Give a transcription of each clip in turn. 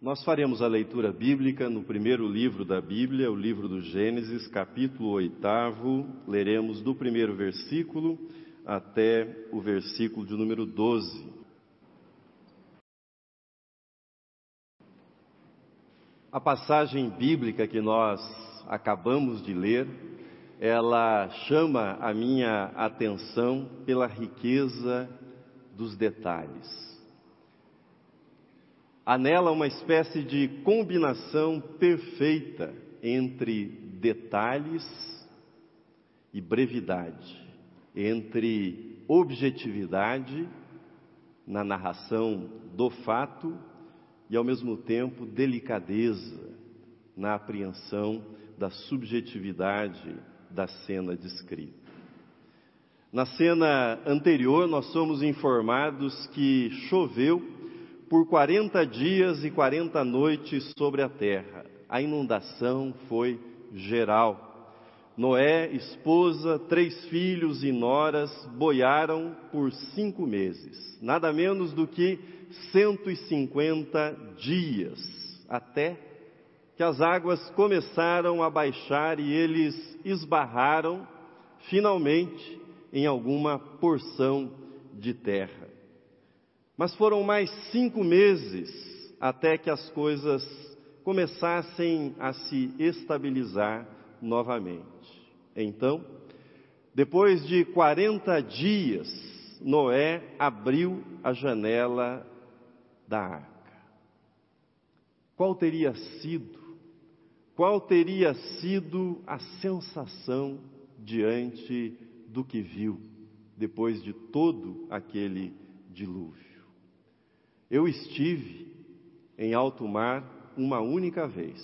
Nós faremos a leitura bíblica no primeiro livro da Bíblia, o livro do Gênesis, capítulo 8. Leremos do primeiro versículo até o versículo de número 12. A passagem bíblica que nós acabamos de ler, ela chama a minha atenção pela riqueza dos detalhes. Há nela uma espécie de combinação perfeita entre detalhes e brevidade, entre objetividade na narração do fato e, ao mesmo tempo, delicadeza na apreensão da subjetividade da cena descrita. Na cena anterior, nós somos informados que choveu por 40 dias e 40 noites sobre a terra. A inundação foi geral. Noé, esposa, três filhos e noras boiaram por cinco meses, nada menos do que 150 dias, até que as águas começaram a baixar e eles esbarraram, finalmente, em alguma porção de terra. Mas foram mais cinco meses até que as coisas começassem a se estabilizar novamente. Então, depois de 40 dias, Noé abriu a janela da arca. Qual teria sido, qual teria sido a sensação diante do que viu depois de todo aquele dilúvio? Eu estive em alto mar uma única vez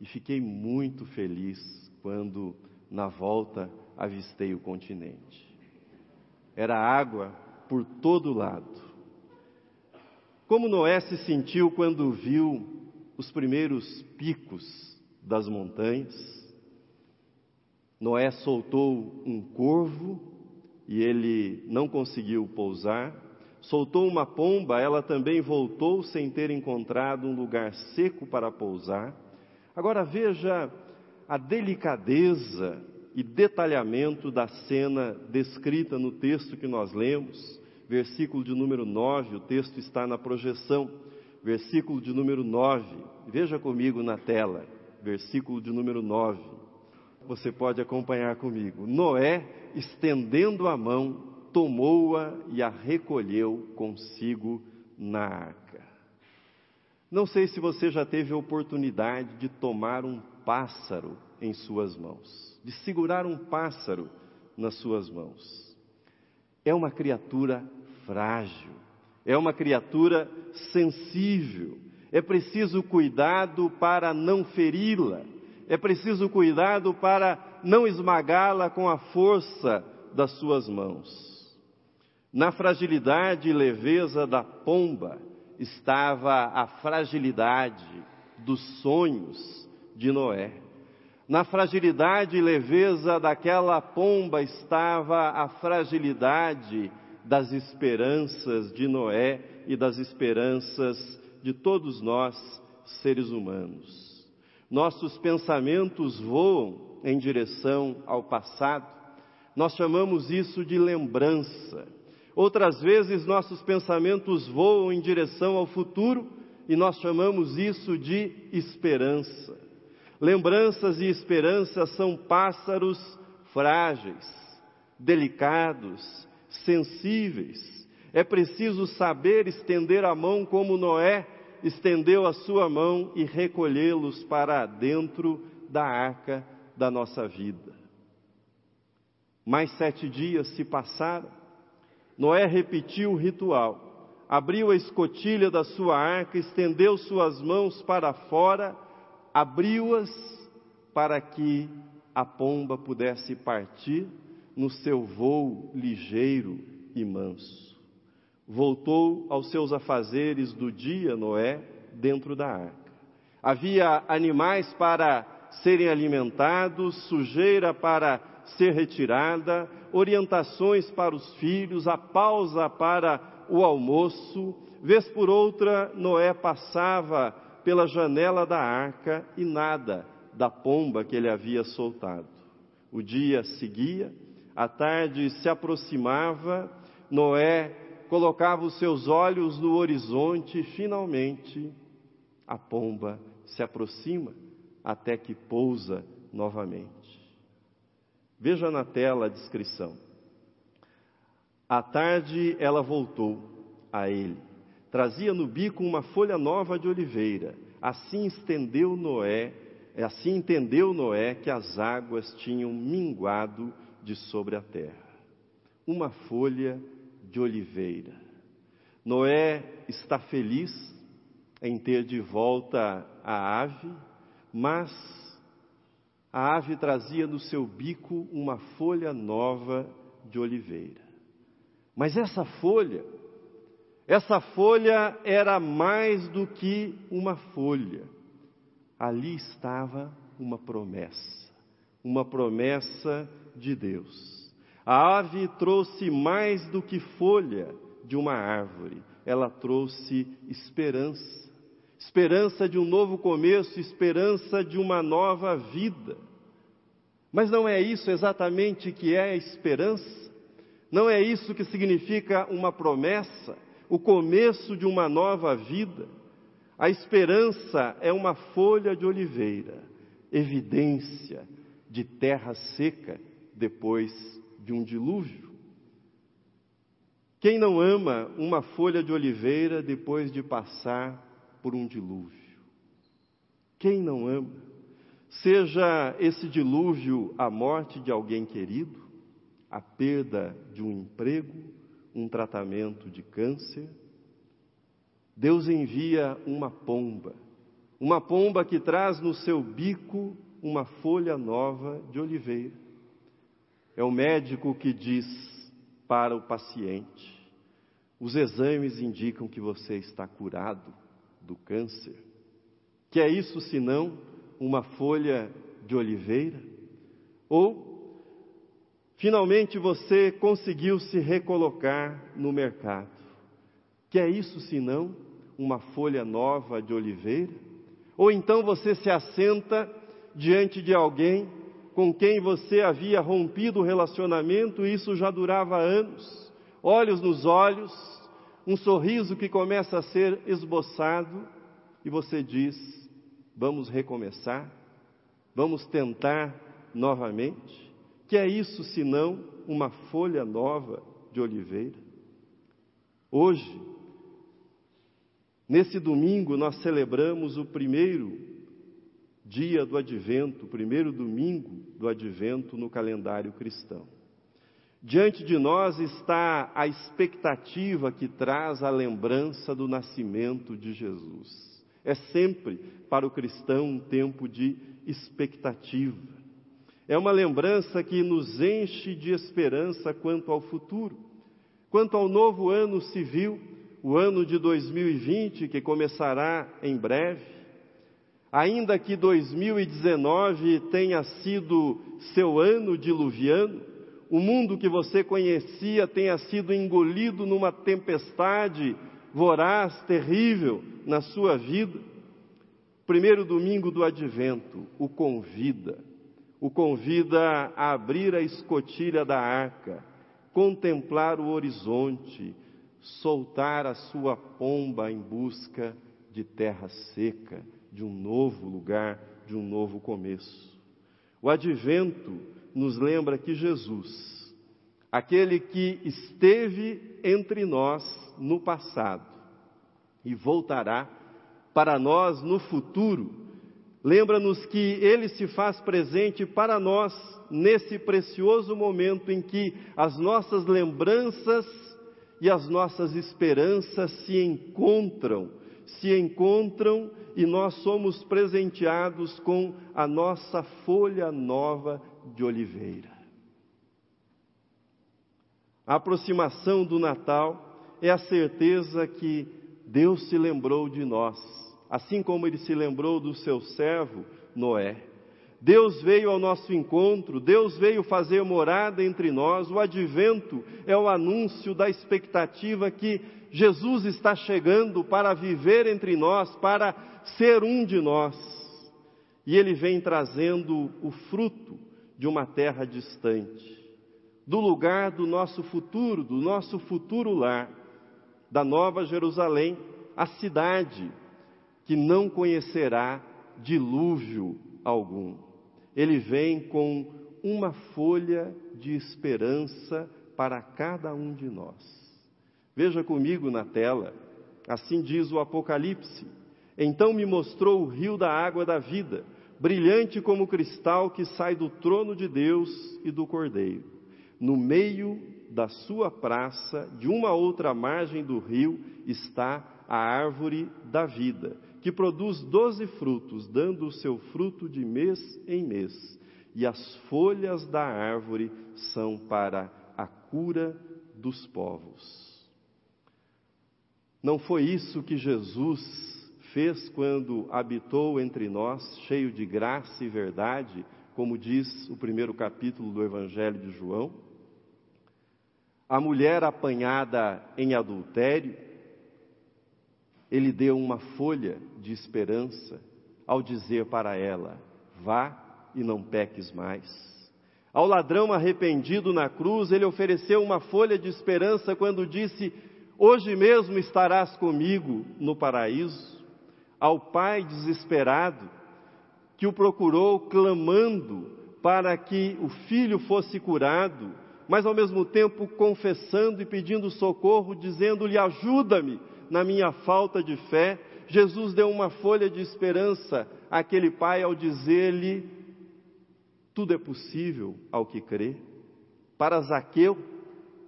e fiquei muito feliz quando, na volta, avistei o continente. Era água por todo lado. Como Noé se sentiu quando viu os primeiros picos das montanhas? Noé soltou um corvo e ele não conseguiu pousar soltou uma pomba, ela também voltou sem ter encontrado um lugar seco para pousar. Agora veja a delicadeza e detalhamento da cena descrita no texto que nós lemos, versículo de número 9, o texto está na projeção, versículo de número 9, veja comigo na tela, versículo de número 9. Você pode acompanhar comigo. Noé, estendendo a mão, tomou-a e a recolheu consigo na arca. Não sei se você já teve a oportunidade de tomar um pássaro em suas mãos, de segurar um pássaro nas suas mãos. É uma criatura frágil, é uma criatura sensível, é preciso cuidado para não feri-la, é preciso cuidado para não esmagá-la com a força das suas mãos. Na fragilidade e leveza da pomba estava a fragilidade dos sonhos de Noé. Na fragilidade e leveza daquela pomba estava a fragilidade das esperanças de Noé e das esperanças de todos nós, seres humanos. Nossos pensamentos voam em direção ao passado, nós chamamos isso de lembrança. Outras vezes nossos pensamentos voam em direção ao futuro e nós chamamos isso de esperança. Lembranças e esperanças são pássaros frágeis, delicados, sensíveis. É preciso saber estender a mão como Noé estendeu a sua mão e recolhê-los para dentro da arca da nossa vida. Mais sete dias se passaram Noé repetiu o ritual, abriu a escotilha da sua arca, estendeu suas mãos para fora, abriu-as para que a pomba pudesse partir no seu voo ligeiro e manso. Voltou aos seus afazeres do dia, Noé, dentro da arca. Havia animais para serem alimentados, sujeira para ser retirada, orientações para os filhos, a pausa para o almoço, vez por outra, Noé passava pela janela da arca e nada da pomba que ele havia soltado. O dia seguia, a tarde se aproximava, Noé colocava os seus olhos no horizonte e finalmente a pomba se aproxima até que pousa novamente. Veja na tela a descrição. À tarde ela voltou a ele. Trazia no bico uma folha nova de oliveira. Assim estendeu Noé, assim entendeu Noé que as águas tinham minguado de sobre a terra. Uma folha de oliveira. Noé está feliz em ter de volta a ave, mas a ave trazia no seu bico uma folha nova de oliveira. Mas essa folha, essa folha era mais do que uma folha. Ali estava uma promessa, uma promessa de Deus. A ave trouxe mais do que folha de uma árvore, ela trouxe esperança. Esperança de um novo começo, esperança de uma nova vida. Mas não é isso exatamente que é a esperança? Não é isso que significa uma promessa, o começo de uma nova vida? A esperança é uma folha de oliveira, evidência de terra seca depois de um dilúvio. Quem não ama uma folha de oliveira depois de passar por um dilúvio? Quem não ama? Seja esse dilúvio a morte de alguém querido, a perda de um emprego, um tratamento de câncer. Deus envia uma pomba, uma pomba que traz no seu bico uma folha nova de oliveira. É o médico que diz para o paciente: os exames indicam que você está curado do câncer. Que é isso senão uma folha de oliveira? Ou Finalmente você conseguiu se recolocar no mercado. Que é isso senão uma folha nova de oliveira? Ou então você se assenta diante de alguém com quem você havia rompido o relacionamento e isso já durava anos, olhos nos olhos, um sorriso que começa a ser esboçado e você diz: vamos recomeçar, vamos tentar novamente. Que é isso senão uma folha nova de oliveira? Hoje, nesse domingo, nós celebramos o primeiro dia do advento, o primeiro domingo do advento no calendário cristão. Diante de nós está a expectativa que traz a lembrança do nascimento de Jesus. É sempre para o cristão um tempo de expectativa. É uma lembrança que nos enche de esperança quanto ao futuro, quanto ao novo ano civil, o ano de 2020, que começará em breve. Ainda que 2019 tenha sido seu ano diluviano, o mundo que você conhecia tenha sido engolido numa tempestade voraz, terrível na sua vida. Primeiro domingo do advento o convida o convida a abrir a escotilha da arca, contemplar o horizonte, soltar a sua pomba em busca de terra seca, de um novo lugar, de um novo começo. O advento nos lembra que Jesus, aquele que esteve entre nós no passado e voltará para nós no futuro, Lembra-nos que Ele se faz presente para nós nesse precioso momento em que as nossas lembranças e as nossas esperanças se encontram, se encontram e nós somos presenteados com a nossa folha nova de oliveira. A aproximação do Natal é a certeza que Deus se lembrou de nós assim como ele se lembrou do seu servo Noé. Deus veio ao nosso encontro, Deus veio fazer morada entre nós. O advento é o anúncio da expectativa que Jesus está chegando para viver entre nós, para ser um de nós. E ele vem trazendo o fruto de uma terra distante, do lugar do nosso futuro, do nosso futuro lar, da Nova Jerusalém, a cidade que não conhecerá dilúvio algum. Ele vem com uma folha de esperança para cada um de nós. Veja comigo na tela, assim diz o Apocalipse. Então me mostrou o rio da água da vida, brilhante como cristal que sai do trono de Deus e do Cordeiro. No meio da sua praça, de uma outra margem do rio, está a árvore da vida, que produz doze frutos, dando o seu fruto de mês em mês. E as folhas da árvore são para a cura dos povos. Não foi isso que Jesus fez quando habitou entre nós, cheio de graça e verdade, como diz o primeiro capítulo do Evangelho de João? A mulher apanhada em adultério, ele deu uma folha de esperança ao dizer para ela: vá e não peques mais. Ao ladrão arrependido na cruz, ele ofereceu uma folha de esperança quando disse: Hoje mesmo estarás comigo no paraíso. Ao pai desesperado, que o procurou clamando para que o filho fosse curado, mas ao mesmo tempo confessando e pedindo socorro, dizendo-lhe: Ajuda-me na minha falta de fé. Jesus deu uma folha de esperança àquele pai ao dizer-lhe: Tudo é possível ao que crê. Para Zaqueu,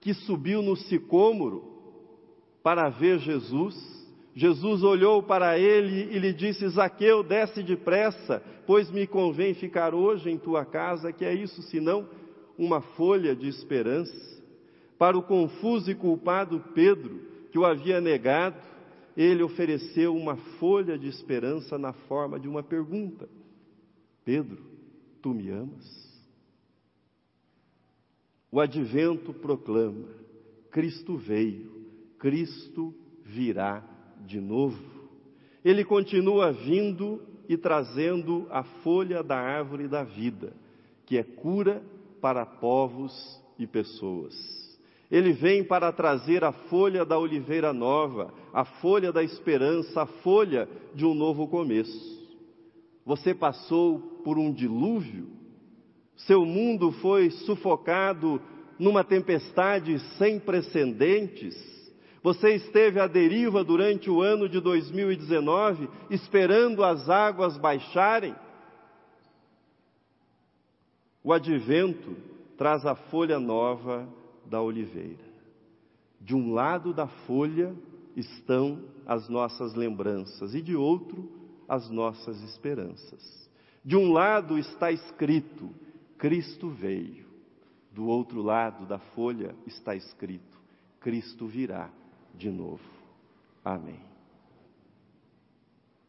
que subiu no sicômoro, para ver Jesus. Jesus olhou para ele e lhe disse: Zaqueu, desce depressa, pois me convém ficar hoje em tua casa, que é isso senão uma folha de esperança. Para o confuso e culpado Pedro, que o havia negado, ele ofereceu uma folha de esperança na forma de uma pergunta: Pedro, tu me amas? O advento proclama: Cristo veio Cristo virá de novo. Ele continua vindo e trazendo a folha da árvore da vida, que é cura para povos e pessoas. Ele vem para trazer a folha da oliveira nova, a folha da esperança, a folha de um novo começo. Você passou por um dilúvio, seu mundo foi sufocado numa tempestade sem precedentes, você esteve à deriva durante o ano de 2019, esperando as águas baixarem? O advento traz a folha nova da oliveira. De um lado da folha estão as nossas lembranças e de outro as nossas esperanças. De um lado está escrito: Cristo veio. Do outro lado da folha está escrito: Cristo virá de novo. Amém.